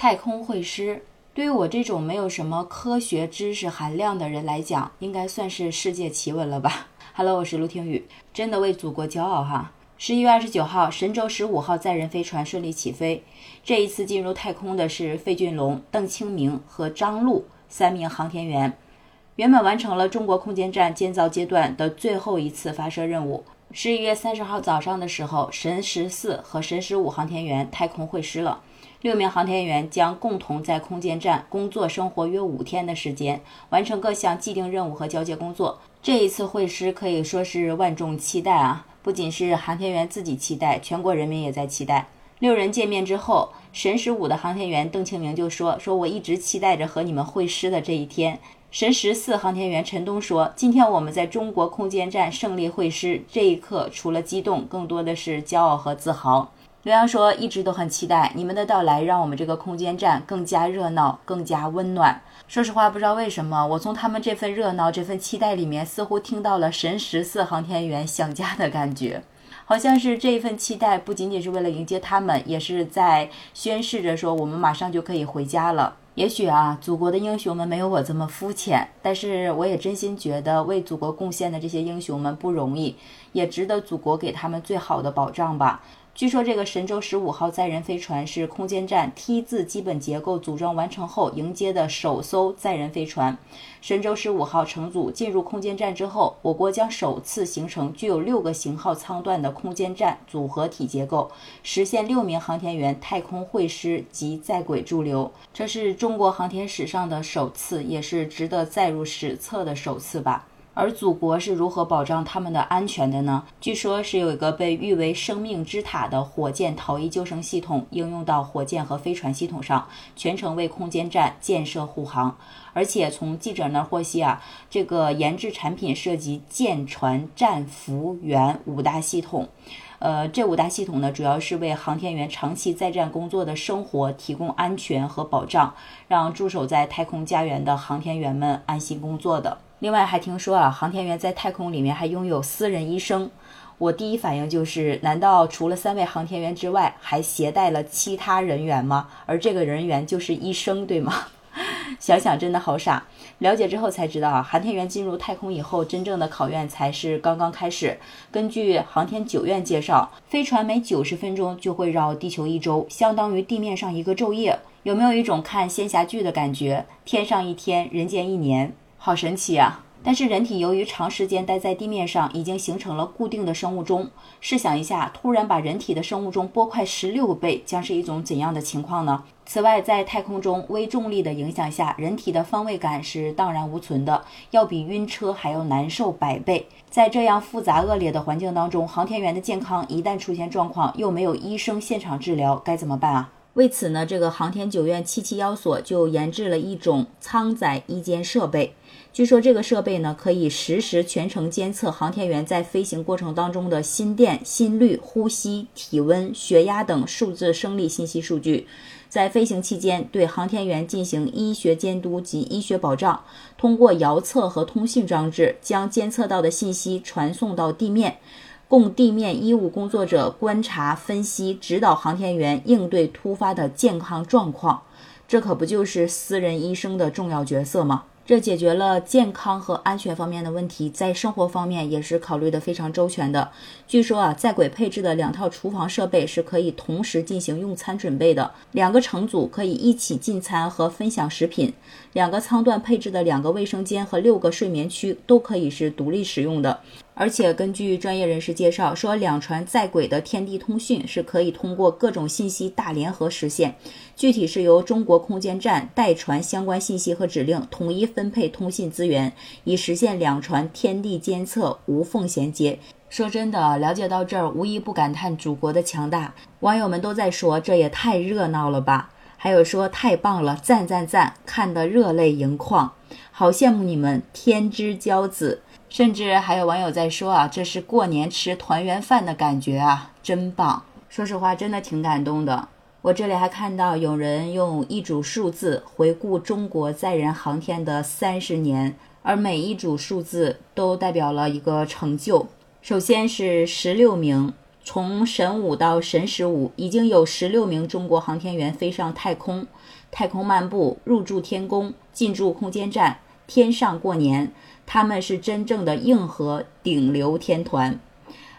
太空会师，对于我这种没有什么科学知识含量的人来讲，应该算是世界奇闻了吧？Hello，我是陆听雨，真的为祖国骄傲哈！十一月二十九号，神舟十五号载人飞船顺利起飞。这一次进入太空的是费俊龙、邓清明和张璐三名航天员，圆满完成了中国空间站建造阶段的最后一次发射任务。十一月三十号早上的时候，神十四和神十五航天员太空会师了。六名航天员将共同在空间站工作生活约五天的时间，完成各项既定任务和交接工作。这一次会师可以说是万众期待啊！不仅是航天员自己期待，全国人民也在期待。六人见面之后，神十五的航天员邓清明就说：“说我一直期待着和你们会师的这一天。”神十四航天员陈冬说：“今天我们在中国空间站胜利会师，这一刻除了激动，更多的是骄傲和自豪。”刘洋说：“一直都很期待你们的到来，让我们这个空间站更加热闹，更加温暖。说实话，不知道为什么，我从他们这份热闹、这份期待里面，似乎听到了神十四航天员想家的感觉，好像是这一份期待不仅仅是为了迎接他们，也是在宣示着说我们马上就可以回家了。也许啊，祖国的英雄们没有我这么肤浅，但是我也真心觉得为祖国贡献的这些英雄们不容易，也值得祖国给他们最好的保障吧。”据说这个神舟十五号载人飞船是空间站 T 字基本结构组装完成后迎接的首艘载人飞船。神舟十五号乘组进入空间站之后，我国将首次形成具有六个型号舱段的空间站组合体结构，实现六名航天员太空会师及在轨驻留。这是中国航天史上的首次，也是值得载入史册的首次吧。而祖国是如何保障他们的安全的呢？据说是有一个被誉为“生命之塔”的火箭逃逸救生系统应用到火箭和飞船系统上，全程为空间站建设护航。而且从记者那儿获悉啊，这个研制产品涉及舰船战服员五大系统。呃，这五大系统呢，主要是为航天员长期在战工作的生活提供安全和保障，让驻守在太空家园的航天员们安心工作的。另外还听说啊，航天员在太空里面还拥有私人医生。我第一反应就是，难道除了三位航天员之外，还携带了其他人员吗？而这个人员就是医生，对吗？想想真的好傻。了解之后才知道啊，航天员进入太空以后，真正的考验才是刚刚开始。根据航天九院介绍，飞船每九十分钟就会绕地球一周，相当于地面上一个昼夜。有没有一种看仙侠剧的感觉？天上一天，人间一年。好神奇啊！但是人体由于长时间待在地面上，已经形成了固定的生物钟。试想一下，突然把人体的生物钟拨快十六倍，将是一种怎样的情况呢？此外，在太空中微重力的影响下，人体的方位感是荡然无存的，要比晕车还要难受百倍。在这样复杂恶劣的环境当中，航天员的健康一旦出现状况，又没有医生现场治疗，该怎么办啊？为此呢，这个航天九院七七幺所就研制了一种舱载一间设备。据说这个设备呢，可以实时全程监测航天员在飞行过程当中的心电、心率、呼吸、体温、血压等数字生理信息数据，在飞行期间对航天员进行医学监督及医学保障。通过遥测和通信装置，将监测到的信息传送到地面。供地面医务工作者观察、分析、指导航天员应对突发的健康状况，这可不就是私人医生的重要角色吗？这解决了健康和安全方面的问题，在生活方面也是考虑的非常周全的。据说啊，在轨配置的两套厨房设备是可以同时进行用餐准备的，两个乘组可以一起进餐和分享食品，两个舱段配置的两个卫生间和六个睡眠区都可以是独立使用的。而且根据专业人士介绍说，两船在轨的天地通讯是可以通过各种信息大联合实现，具体是由中国空间站代传相关信息和指令，统一分配通信资源，以实现两船天地监测无缝衔接。说真的，了解到这儿，无一不感叹祖国的强大。网友们都在说，这也太热闹了吧！还有说太棒了，赞赞赞，看得热泪盈眶，好羡慕你们天之骄子。甚至还有网友在说啊，这是过年吃团圆饭的感觉啊，真棒！说实话，真的挺感动的。我这里还看到有人用一组数字回顾中国载人航天的三十年，而每一组数字都代表了一个成就。首先是十六名从神五到神十五，已经有十六名中国航天员飞上太空，太空漫步，入住天宫，进驻空间站，天上过年。他们是真正的硬核顶流天团。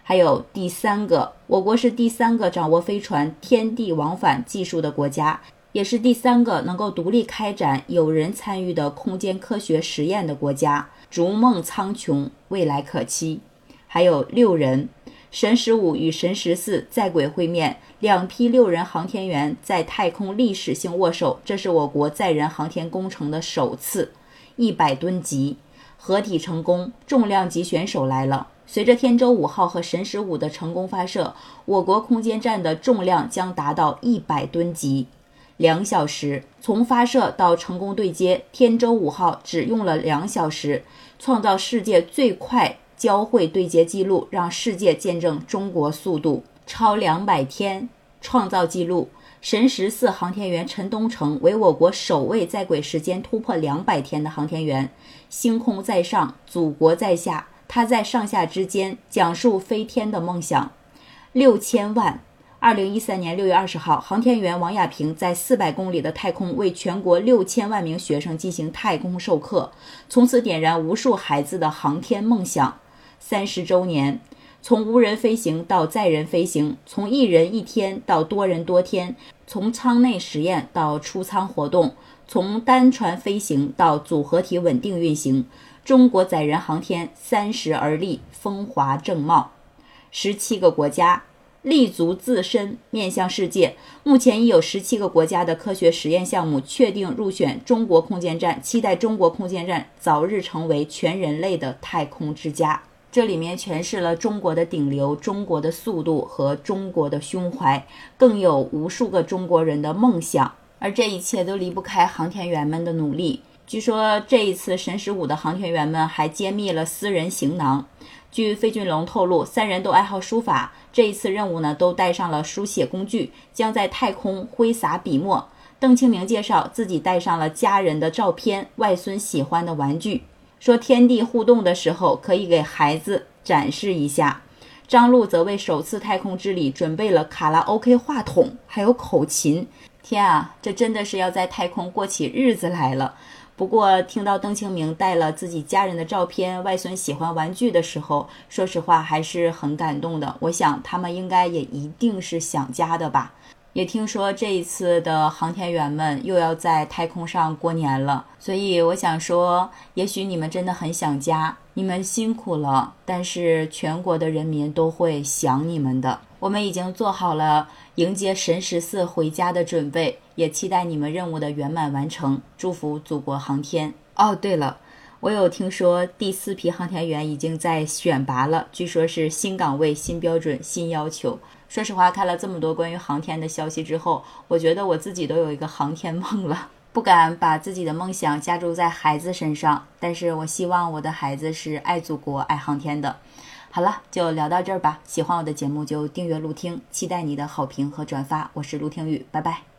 还有第三个，我国是第三个掌握飞船天地往返技术的国家，也是第三个能够独立开展有人参与的空间科学实验的国家。逐梦苍穹，未来可期。还有六人。神十五与神十四在轨会面，两批六人航天员在太空历史性握手，这是我国载人航天工程的首次。一百吨级合体成功，重量级选手来了。随着天舟五号和神十五的成功发射，我国空间站的重量将达到一百吨级。两小时，从发射到成功对接，天舟五号只用了两小时，创造世界最快。交会对接记录，让世界见证中国速度超两百天，创造纪录。神十四航天员陈东成为我国首位在轨时间突破两百天的航天员。星空在上，祖国在下，他在上下之间讲述飞天的梦想。六千万。二零一三年六月二十号，航天员王亚平在四百公里的太空为全国六千万名学生进行太空授课，从此点燃无数孩子的航天梦想。三十周年，从无人飞行到载人飞行，从一人一天到多人多天，从舱内实验到出舱活动，从单船飞行到组合体稳定运行，中国载人航天三十而立，风华正茂。十七个国家立足自身，面向世界。目前已有十七个国家的科学实验项目确定入选中国空间站，期待中国空间站早日成为全人类的太空之家。这里面诠释了中国的顶流、中国的速度和中国的胸怀，更有无数个中国人的梦想，而这一切都离不开航天员们的努力。据说这一次神十五的航天员们还揭秘了私人行囊。据费俊龙透露，三人都爱好书法，这一次任务呢都带上了书写工具，将在太空挥洒笔墨。邓清明介绍自己带上了家人的照片、外孙喜欢的玩具。说天地互动的时候，可以给孩子展示一下。张璐则为首次太空之旅准备了卡拉 OK 话筒，还有口琴。天啊，这真的是要在太空过起日子来了。不过听到邓清明带了自己家人的照片、外孙喜欢玩具的时候，说实话还是很感动的。我想他们应该也一定是想家的吧。也听说这一次的航天员们又要在太空上过年了，所以我想说，也许你们真的很想家，你们辛苦了，但是全国的人民都会想你们的。我们已经做好了迎接神十四回家的准备，也期待你们任务的圆满完成，祝福祖国航天。哦，对了，我有听说第四批航天员已经在选拔了，据说是新岗位、新标准、新要求。说实话，看了这么多关于航天的消息之后，我觉得我自己都有一个航天梦了。不敢把自己的梦想加注在孩子身上，但是我希望我的孩子是爱祖国、爱航天的。好了，就聊到这儿吧。喜欢我的节目就订阅、录听，期待你的好评和转发。我是陆听雨，拜拜。